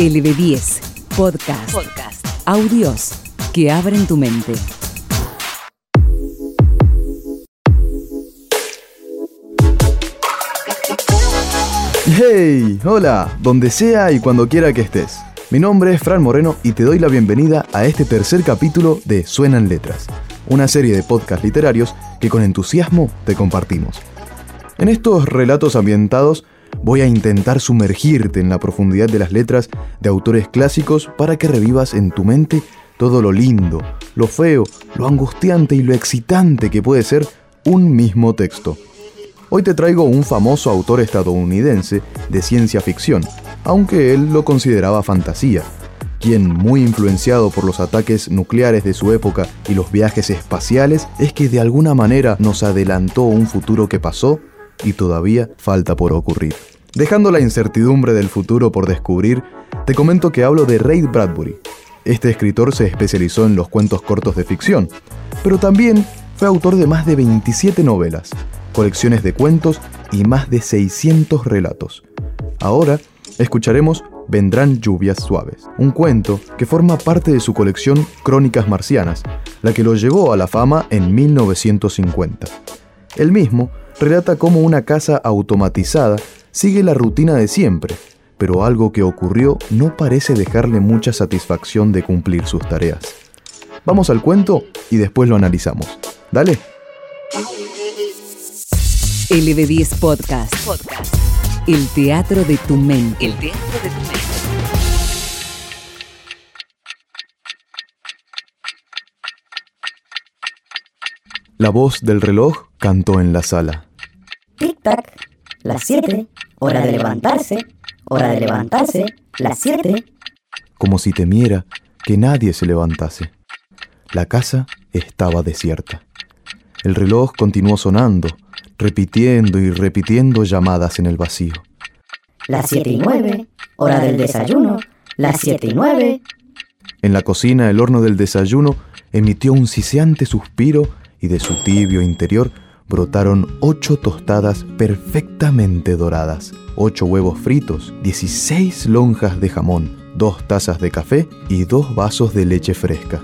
LB10 Podcast. Podcast. Audios que abren tu mente. ¡Hey! Hola, donde sea y cuando quiera que estés. Mi nombre es Fran Moreno y te doy la bienvenida a este tercer capítulo de Suenan Letras, una serie de podcasts literarios que con entusiasmo te compartimos. En estos relatos ambientados voy a intentar sumergirte en la profundidad de las letras de autores clásicos para que revivas en tu mente todo lo lindo, lo feo, lo angustiante y lo excitante que puede ser un mismo texto. Hoy te traigo un famoso autor estadounidense de ciencia ficción, aunque él lo consideraba fantasía, quien, muy influenciado por los ataques nucleares de su época y los viajes espaciales, es que de alguna manera nos adelantó un futuro que pasó y todavía falta por ocurrir. Dejando la incertidumbre del futuro por descubrir, te comento que hablo de Ray Bradbury. Este escritor se especializó en los cuentos cortos de ficción, pero también fue autor de más de 27 novelas, colecciones de cuentos y más de 600 relatos. Ahora escucharemos Vendrán lluvias suaves, un cuento que forma parte de su colección Crónicas Marcianas, la que lo llevó a la fama en 1950. El mismo relata cómo una casa automatizada sigue la rutina de siempre, pero algo que ocurrió no parece dejarle mucha satisfacción de cumplir sus tareas. Vamos al cuento y después lo analizamos. Dale. LB10 Podcast. Podcast. El teatro de tu mente. El teatro de tu mente. La voz del reloj cantó en la sala. Tic-tac, las 7, hora de levantarse, hora de levantarse, las 7. como si temiera que nadie se levantase. La casa estaba desierta. El reloj continuó sonando, repitiendo y repitiendo llamadas en el vacío. Las 7 y 9, hora del desayuno, las 7 y 9. En la cocina el horno del desayuno emitió un siseante suspiro y de su tibio interior brotaron ocho tostadas perfectamente doradas, ocho huevos fritos, 16 lonjas de jamón, dos tazas de café y dos vasos de leche fresca,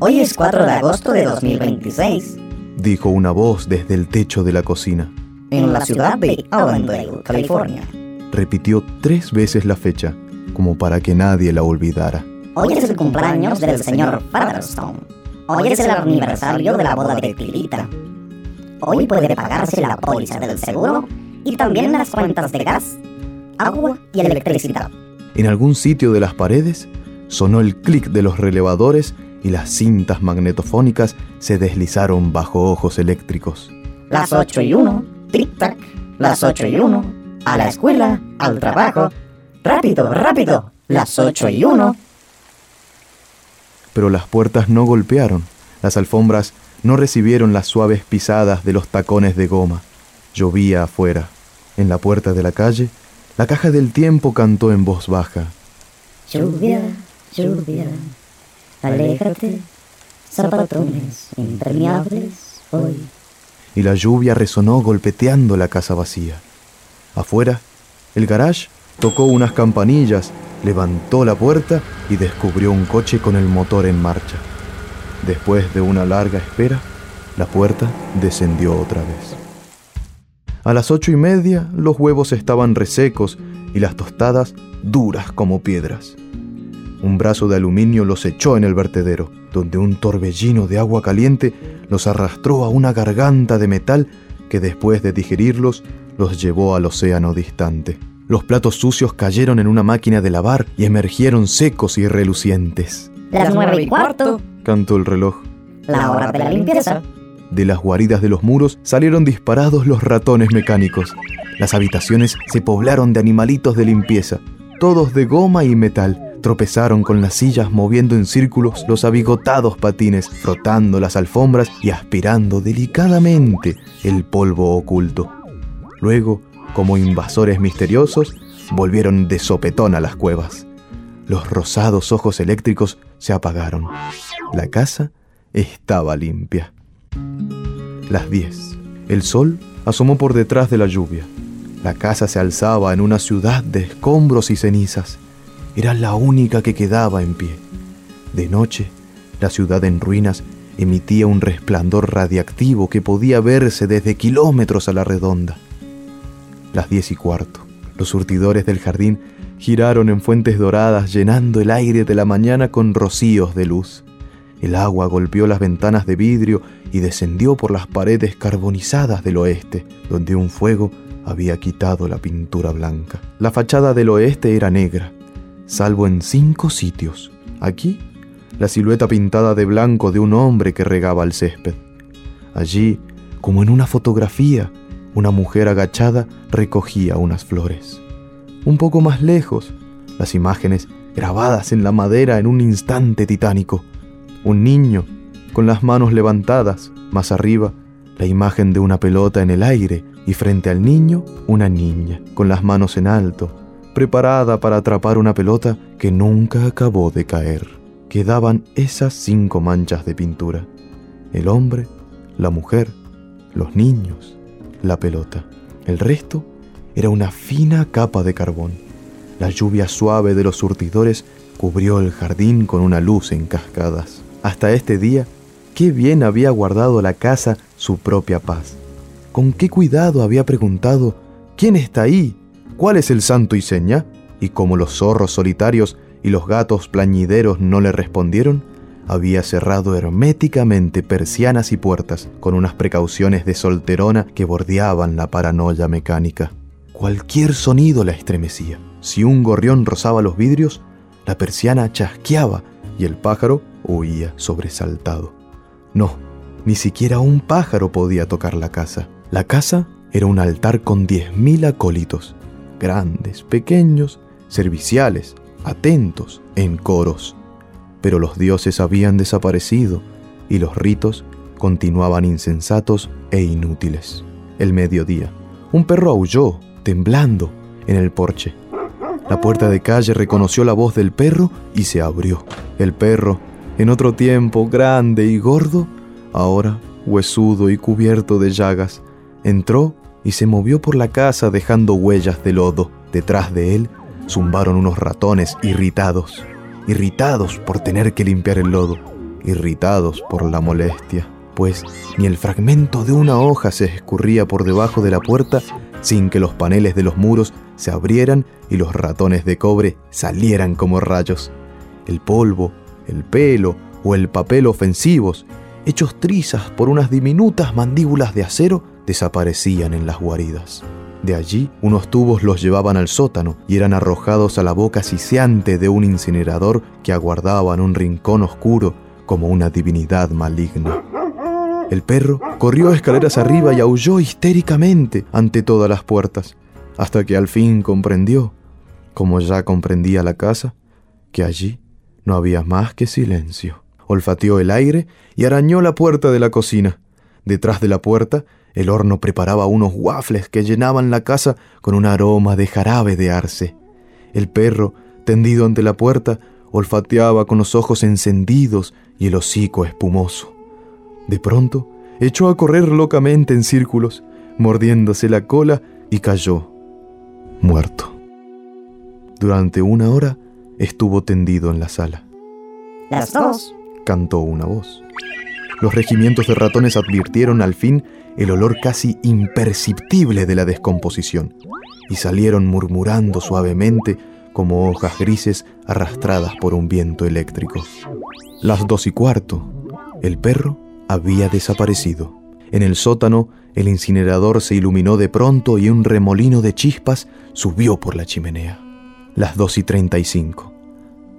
Hoy es 4 de agosto de 2026, dijo una voz desde el techo de la cocina. en la ciudad de Allendale, California. Repitió tres veces la fecha, como para que nadie la olvidara. Hoy es el cumpleaños del señor Featherstone. Hoy es el aniversario de la boda de Tirita. Hoy puede pagarse la póliza del seguro y también las cuentas de gas, agua y electricidad. En algún sitio de las paredes sonó el clic de los relevadores y las cintas magnetofónicas se deslizaron bajo ojos eléctricos. Las 8 y 1, tic-tac, las 8 y 1, a la escuela, al trabajo. Rápido, rápido, las 8 y 1. Pero las puertas no golpearon, las alfombras no recibieron las suaves pisadas de los tacones de goma. Llovía afuera. En la puerta de la calle, la caja del tiempo cantó en voz baja. Lluvia, lluvia, aléjate, zapatones impermeables hoy. y la lluvia resonó golpeteando la casa vacía. Afuera, el garage tocó unas campanillas, levantó la puerta y descubrió un coche con el motor en marcha. Después de una larga espera, la puerta descendió otra vez. A las ocho y media los huevos estaban resecos y las tostadas duras como piedras. Un brazo de aluminio los echó en el vertedero, donde un torbellino de agua caliente los arrastró a una garganta de metal que después de digerirlos los llevó al océano distante. Los platos sucios cayeron en una máquina de lavar y emergieron secos y relucientes. Las 9 y cuarto, Cantó el reloj. la hora de la limpieza. De las guaridas de los muros salieron disparados los ratones mecánicos. Las habitaciones se poblaron de animalitos de limpieza, todos de goma y metal. Tropezaron con las sillas moviendo en círculos los abigotados patines, frotando las alfombras y aspirando delicadamente el polvo oculto. Luego, como invasores misteriosos, volvieron de sopetón a las cuevas. Los rosados ojos eléctricos se apagaron. La casa estaba limpia. Las 10. El sol asomó por detrás de la lluvia. La casa se alzaba en una ciudad de escombros y cenizas. era la única que quedaba en pie. De noche, la ciudad en ruinas emitía un resplandor radiactivo que podía verse desde kilómetros a la redonda. Las diez y cuarto. Los surtidores del jardín giraron en fuentes doradas llenando el aire de la mañana con rocíos de luz. El agua golpeó las ventanas de vidrio y descendió por las paredes carbonizadas del oeste, donde un fuego había quitado la pintura blanca. La fachada del oeste era negra, salvo en cinco sitios. Aquí, la silueta pintada de blanco de un hombre que regaba el césped. Allí, como en una fotografía, una mujer agachada recogía unas flores. Un poco más lejos, las imágenes grabadas en la madera en un instante titánico. Un niño con las manos levantadas, más arriba, la imagen de una pelota en el aire y frente al niño una niña con las manos en alto, preparada para atrapar una pelota que nunca acabó de caer. Quedaban esas cinco manchas de pintura. El hombre, la mujer, los niños, la pelota. El resto era una fina capa de carbón. La lluvia suave de los surtidores cubrió el jardín con una luz en cascadas. Hasta este día, qué bien había guardado la casa su propia paz. Con qué cuidado había preguntado, ¿quién está ahí? ¿Cuál es el santo y seña? Y como los zorros solitarios y los gatos plañideros no le respondieron, había cerrado herméticamente persianas y puertas con unas precauciones de solterona que bordeaban la paranoia mecánica. Cualquier sonido la estremecía. Si un gorrión rozaba los vidrios, la persiana chasqueaba y el pájaro huía sobresaltado. No, ni siquiera un pájaro podía tocar la casa. La casa era un altar con diez mil acólitos, grandes, pequeños, serviciales, atentos, en coros. Pero los dioses habían desaparecido y los ritos continuaban insensatos e inútiles. El mediodía, un perro aulló, temblando, en el porche. La puerta de calle reconoció la voz del perro y se abrió. El perro, en otro tiempo grande y gordo, ahora huesudo y cubierto de llagas, entró y se movió por la casa dejando huellas de lodo. Detrás de él zumbaron unos ratones irritados, irritados por tener que limpiar el lodo, irritados por la molestia, pues ni el fragmento de una hoja se escurría por debajo de la puerta sin que los paneles de los muros se abrieran y los ratones de cobre salieran como rayos. El polvo, el pelo o el papel ofensivos, hechos trizas por unas diminutas mandíbulas de acero, desaparecían en las guaridas. De allí, unos tubos los llevaban al sótano y eran arrojados a la boca siseante de un incinerador que aguardaba en un rincón oscuro como una divinidad maligna. El perro corrió escaleras arriba y aulló histéricamente ante todas las puertas, hasta que al fin comprendió, como ya comprendía la casa, que allí no había más que silencio. Olfateó el aire y arañó la puerta de la cocina. Detrás de la puerta, el horno preparaba unos waffles que llenaban la casa con un aroma de jarabe de arce. El perro, tendido ante la puerta, olfateaba con los ojos encendidos y el hocico espumoso. De pronto, echó a correr locamente en círculos, mordiéndose la cola y cayó, muerto. Durante una hora estuvo tendido en la sala. Las dos. Cantó una voz. Los regimientos de ratones advirtieron al fin el olor casi imperceptible de la descomposición y salieron murmurando suavemente como hojas grises arrastradas por un viento eléctrico. Las dos y cuarto. El perro había desaparecido. En el sótano, el incinerador se iluminó de pronto y un remolino de chispas subió por la chimenea. Las dos y treinta y cinco.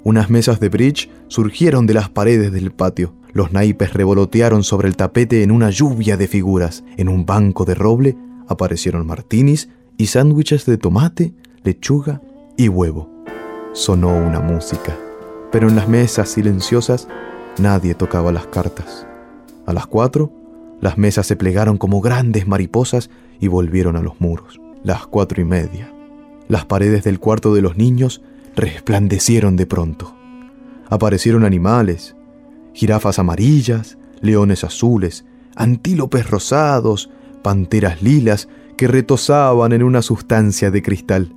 Unas mesas de bridge surgieron de las paredes del patio. Los naipes revolotearon sobre el tapete en una lluvia de figuras. En un banco de roble aparecieron martinis y sándwiches de tomate, lechuga y huevo. Sonó una música, pero en las mesas silenciosas nadie tocaba las cartas. A las cuatro, las mesas se plegaron como grandes mariposas y volvieron a los muros. Las cuatro y media. Las paredes del cuarto de los niños resplandecieron de pronto. Aparecieron animales, jirafas amarillas, leones azules, antílopes rosados, panteras lilas que retozaban en una sustancia de cristal.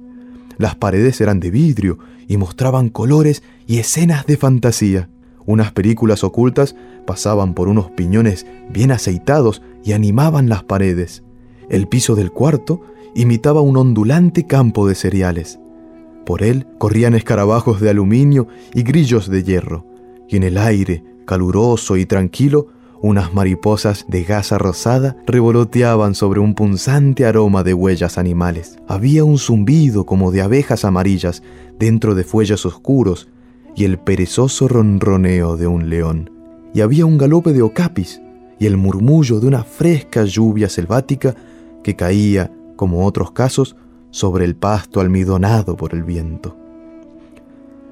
Las paredes eran de vidrio y mostraban colores y escenas de fantasía. Unas películas ocultas pasaban por unos piñones bien aceitados y animaban las paredes. El piso del cuarto imitaba un ondulante campo de cereales. Por él corrían escarabajos de aluminio y grillos de hierro, y en el aire, caluroso y tranquilo, unas mariposas de gasa rosada revoloteaban sobre un punzante aroma de huellas animales. Había un zumbido como de abejas amarillas dentro de fuelles oscuros y el perezoso ronroneo de un león. Y había un galope de ocapis y el murmullo de una fresca lluvia selvática que caía, como otros casos, sobre el pasto almidonado por el viento.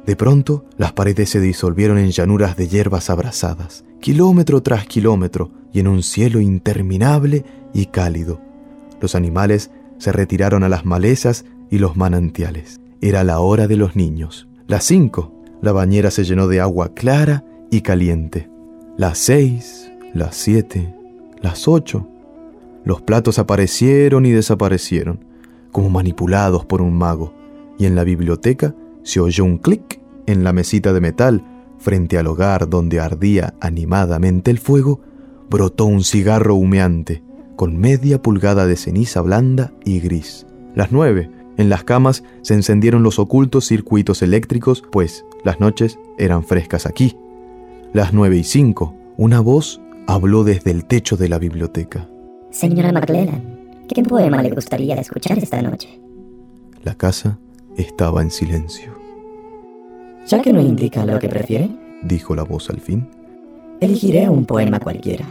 De pronto, las paredes se disolvieron en llanuras de hierbas abrasadas, kilómetro tras kilómetro, y en un cielo interminable y cálido. Los animales se retiraron a las malezas y los manantiales. Era la hora de los niños. Las cinco, la bañera se llenó de agua clara y caliente. Las seis, las siete, las ocho. Los platos aparecieron y desaparecieron, como manipulados por un mago, y en la biblioteca se oyó un clic en la mesita de metal frente al hogar donde ardía animadamente el fuego, brotó un cigarro humeante con media pulgada de ceniza blanda y gris. Las nueve, en las camas se encendieron los ocultos circuitos eléctricos, pues las noches eran frescas aquí. Las nueve y cinco, una voz habló desde el techo de la biblioteca. Señora McLellan, ¿qué poema le gustaría escuchar esta noche? La casa estaba en silencio. Ya que no indica lo que prefiere, dijo la voz al fin, elegiré un poema cualquiera.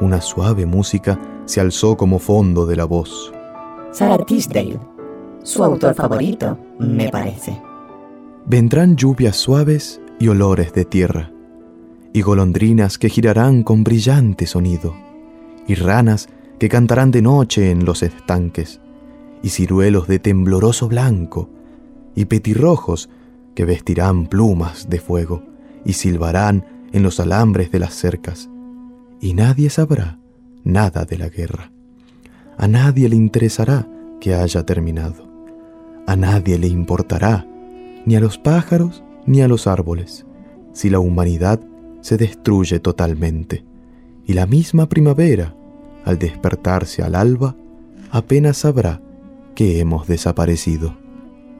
Una suave música se alzó como fondo de la voz. Sarah Tisdale, su autor favorito, me parece. Vendrán lluvias suaves y olores de tierra, y golondrinas que girarán con brillante sonido, y ranas que cantarán de noche en los estanques, y ciruelos de tembloroso blanco, y petirrojos que vestirán plumas de fuego y silbarán en los alambres de las cercas, y nadie sabrá nada de la guerra. A nadie le interesará que haya terminado. A nadie le importará, ni a los pájaros ni a los árboles, si la humanidad se destruye totalmente. Y la misma primavera, al despertarse al alba, apenas sabrá que hemos desaparecido.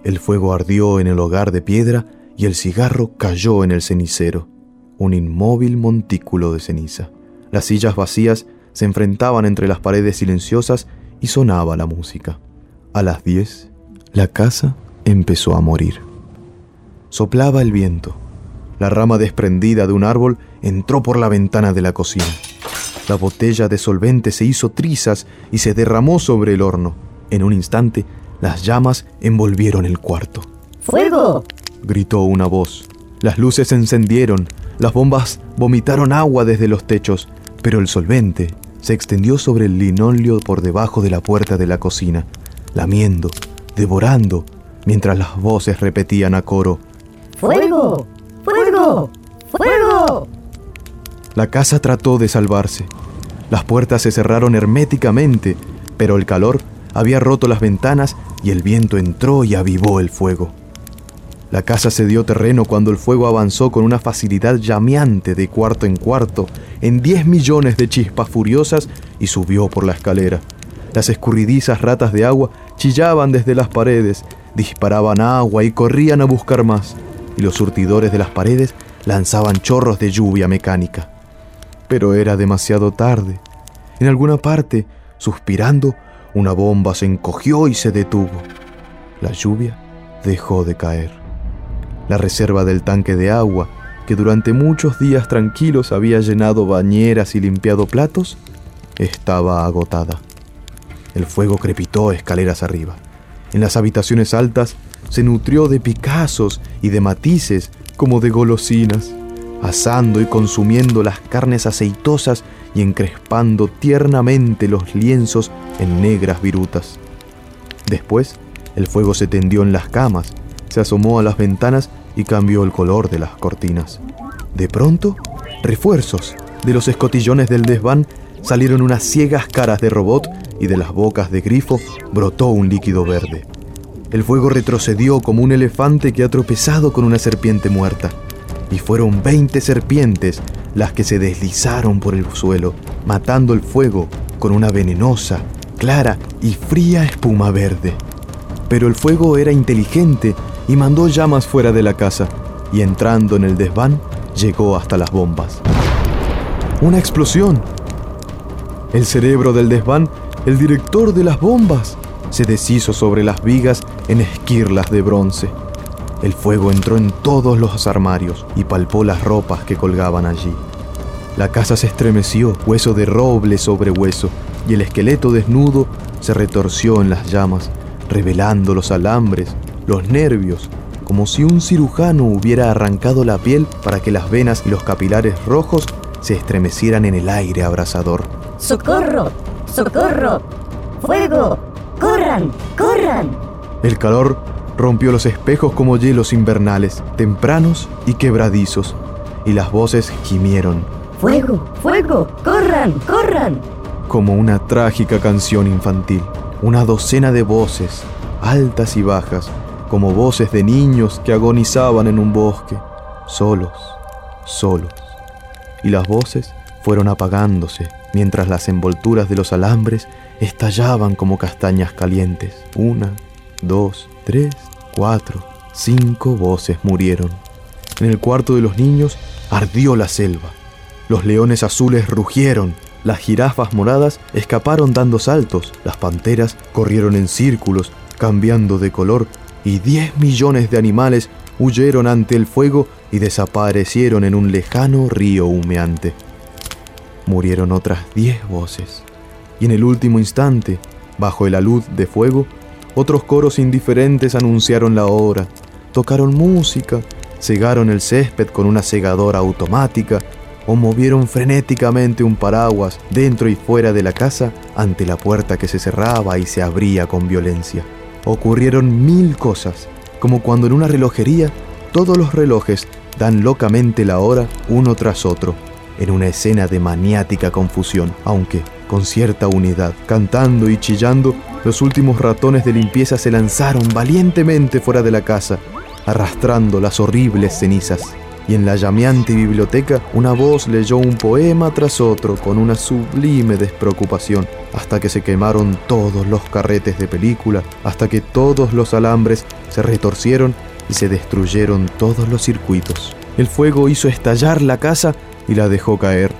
El fuego ardió en el hogar de piedra y el cigarro cayó en el cenicero, un inmóvil montículo de ceniza. Las sillas vacías se enfrentaban entre las paredes silenciosas y sonaba la música. A las diez, la casa empezó a morir. Soplaba el viento. La rama desprendida de un árbol entró por la ventana de la cocina. La botella de solvente se hizo trizas y se derramó sobre el horno. En un instante, las llamas envolvieron el cuarto. ¡Fuego! gritó una voz. Las luces se encendieron, las bombas vomitaron agua desde los techos, pero el solvente se extendió sobre el linóleo por debajo de la puerta de la cocina, lamiendo, devorando, mientras las voces repetían a coro. ¡Fuego! ¡Fuego! ¡Fuego! La casa trató de salvarse. Las puertas se cerraron herméticamente, pero el calor había roto las ventanas y el viento entró y avivó el fuego. La casa se dio terreno cuando el fuego avanzó con una facilidad llameante de cuarto en cuarto, en 10 millones de chispas furiosas y subió por la escalera. Las escurridizas ratas de agua chillaban desde las paredes, disparaban agua y corrían a buscar más, y los surtidores de las paredes lanzaban chorros de lluvia mecánica. Pero era demasiado tarde. En alguna parte, suspirando, una bomba se encogió y se detuvo. La lluvia dejó de caer. La reserva del tanque de agua, que durante muchos días tranquilos había llenado bañeras y limpiado platos, estaba agotada. El fuego crepitó escaleras arriba. En las habitaciones altas se nutrió de picazos y de matices como de golosinas, asando y consumiendo las carnes aceitosas y encrespando tiernamente los lienzos en negras virutas. Después, el fuego se tendió en las camas, se asomó a las ventanas y cambió el color de las cortinas. De pronto, refuerzos. De los escotillones del desván salieron unas ciegas caras de robot y de las bocas de grifo brotó un líquido verde. El fuego retrocedió como un elefante que ha tropezado con una serpiente muerta. Y fueron 20 serpientes las que se deslizaron por el suelo, matando el fuego con una venenosa, clara y fría espuma verde. Pero el fuego era inteligente y mandó llamas fuera de la casa, y entrando en el desván, llegó hasta las bombas. ¡Una explosión! El cerebro del desván, el director de las bombas, se deshizo sobre las vigas en esquirlas de bronce. El fuego entró en todos los armarios y palpó las ropas que colgaban allí. La casa se estremeció, hueso de roble sobre hueso, y el esqueleto desnudo se retorció en las llamas, revelando los alambres, los nervios, como si un cirujano hubiera arrancado la piel para que las venas y los capilares rojos se estremecieran en el aire abrasador. ¡Socorro! ¡Socorro! ¡Fuego! ¡Corran! ¡Corran! El calor rompió los espejos como hielos invernales, tempranos y quebradizos, y las voces gimieron. ¡Fuego! ¡Fuego! ¡Corran! ¡Corran! Como una trágica canción infantil. Una docena de voces, altas y bajas, como voces de niños que agonizaban en un bosque, solos, solos. Y las voces fueron apagándose mientras las envolturas de los alambres estallaban como castañas calientes. Una, dos, tres, cuatro, cinco voces murieron. En el cuarto de los niños ardió la selva. Los leones azules rugieron, las jirafas moradas escaparon dando saltos, las panteras corrieron en círculos, cambiando de color, y diez millones de animales huyeron ante el fuego y desaparecieron en un lejano río humeante. Murieron otras diez voces, y en el último instante, bajo el alud de fuego, otros coros indiferentes anunciaron la hora, tocaron música, cegaron el césped con una segadora automática o movieron frenéticamente un paraguas dentro y fuera de la casa ante la puerta que se cerraba y se abría con violencia. Ocurrieron mil cosas, como cuando en una relojería todos los relojes dan locamente la hora uno tras otro, en una escena de maniática confusión, aunque con cierta unidad. Cantando y chillando, los últimos ratones de limpieza se lanzaron valientemente fuera de la casa, arrastrando las horribles cenizas. Y en la llameante biblioteca una voz leyó un poema tras otro con una sublime despreocupación, hasta que se quemaron todos los carretes de película, hasta que todos los alambres se retorcieron y se destruyeron todos los circuitos. El fuego hizo estallar la casa y la dejó caer,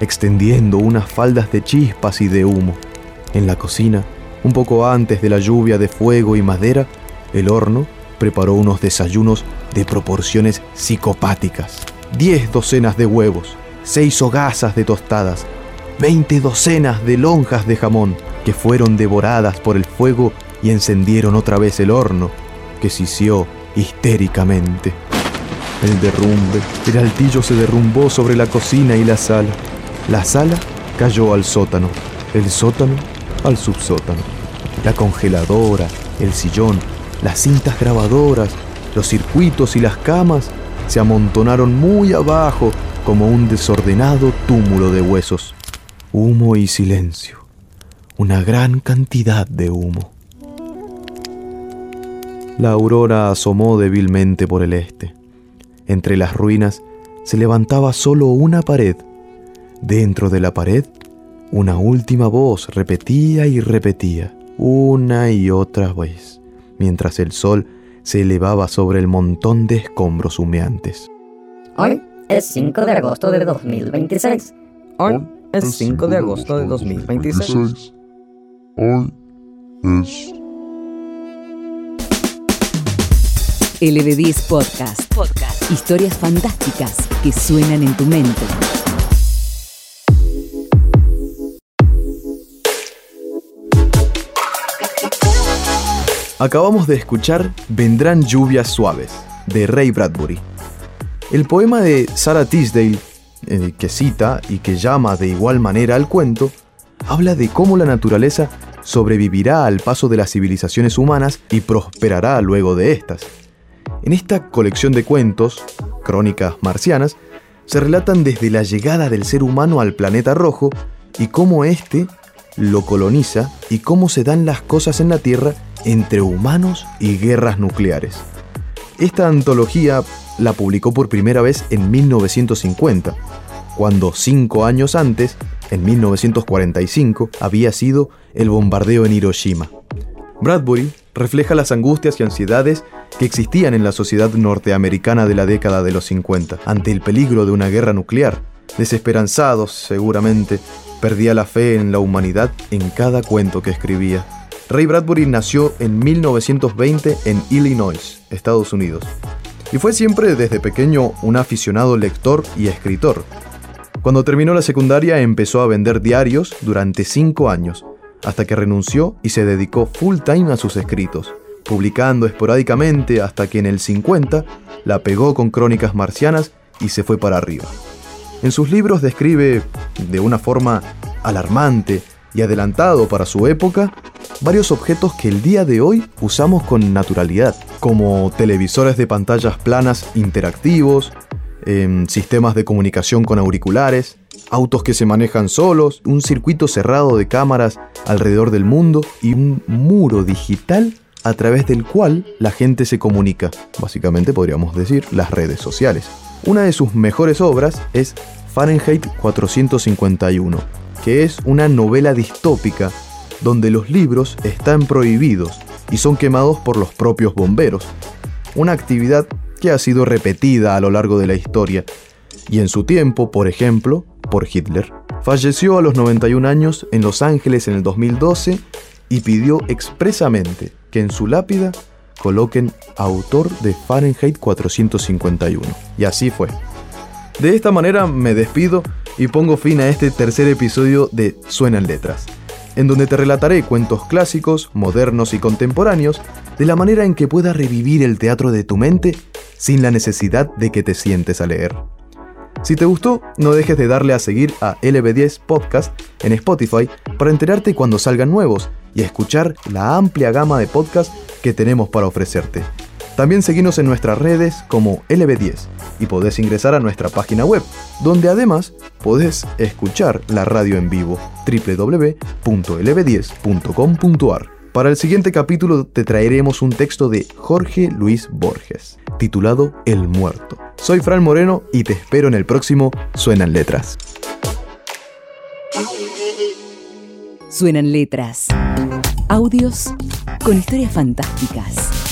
extendiendo unas faldas de chispas y de humo. En la cocina, un poco antes de la lluvia de fuego y madera, el horno preparó unos desayunos de proporciones psicopáticas. Diez docenas de huevos, seis hogazas de tostadas, veinte docenas de lonjas de jamón que fueron devoradas por el fuego y encendieron otra vez el horno, que sisió histéricamente. El derrumbe, el altillo se derrumbó sobre la cocina y la sala. La sala cayó al sótano, el sótano al subsótano. La congeladora, el sillón, las cintas grabadoras, los circuitos y las camas se amontonaron muy abajo como un desordenado túmulo de huesos. Humo y silencio. Una gran cantidad de humo. La aurora asomó débilmente por el este. Entre las ruinas se levantaba solo una pared. Dentro de la pared, una última voz repetía y repetía, una y otra vez, mientras el sol se elevaba sobre el montón de escombros humeantes. Hoy es 5 de agosto de 2026. Hoy es 5 de agosto de 2026. Hoy es LB10 Podcast. Podcast. Historias fantásticas que suenan en tu mente. Acabamos de escuchar Vendrán lluvias suaves, de Ray Bradbury. El poema de Sarah Tisdale, eh, que cita y que llama de igual manera al cuento, habla de cómo la naturaleza sobrevivirá al paso de las civilizaciones humanas y prosperará luego de estas. En esta colección de cuentos, crónicas marcianas, se relatan desde la llegada del ser humano al planeta rojo y cómo éste lo coloniza y cómo se dan las cosas en la Tierra entre humanos y guerras nucleares. Esta antología la publicó por primera vez en 1950, cuando cinco años antes, en 1945, había sido el bombardeo en Hiroshima. Bradbury refleja las angustias y ansiedades que existían en la sociedad norteamericana de la década de los 50 ante el peligro de una guerra nuclear. Desesperanzados, seguramente, perdía la fe en la humanidad en cada cuento que escribía. Ray Bradbury nació en 1920 en Illinois, Estados Unidos, y fue siempre desde pequeño un aficionado lector y escritor. Cuando terminó la secundaria empezó a vender diarios durante cinco años, hasta que renunció y se dedicó full time a sus escritos, publicando esporádicamente hasta que en el 50 la pegó con crónicas marcianas y se fue para arriba. En sus libros describe, de una forma alarmante y adelantado para su época, varios objetos que el día de hoy usamos con naturalidad, como televisores de pantallas planas interactivos, em, sistemas de comunicación con auriculares, autos que se manejan solos, un circuito cerrado de cámaras alrededor del mundo y un muro digital a través del cual la gente se comunica, básicamente podríamos decir las redes sociales. Una de sus mejores obras es Fahrenheit 451, que es una novela distópica donde los libros están prohibidos y son quemados por los propios bomberos, una actividad que ha sido repetida a lo largo de la historia, y en su tiempo, por ejemplo, por Hitler. Falleció a los 91 años en Los Ángeles en el 2012 y pidió expresamente que en su lápida coloquen autor de Fahrenheit 451. Y así fue. De esta manera me despido y pongo fin a este tercer episodio de Suenan Letras, en donde te relataré cuentos clásicos, modernos y contemporáneos de la manera en que pueda revivir el teatro de tu mente sin la necesidad de que te sientes a leer. Si te gustó, no dejes de darle a seguir a LB10 Podcast en Spotify para enterarte cuando salgan nuevos y escuchar la amplia gama de podcasts que tenemos para ofrecerte. También seguimos en nuestras redes como LB10 y podés ingresar a nuestra página web, donde además podés escuchar la radio en vivo www.lb10.com.ar. Para el siguiente capítulo te traeremos un texto de Jorge Luis Borges, titulado El Muerto. Soy Fran Moreno y te espero en el próximo Suenan Letras. Suenan letras. Audios con historias fantásticas.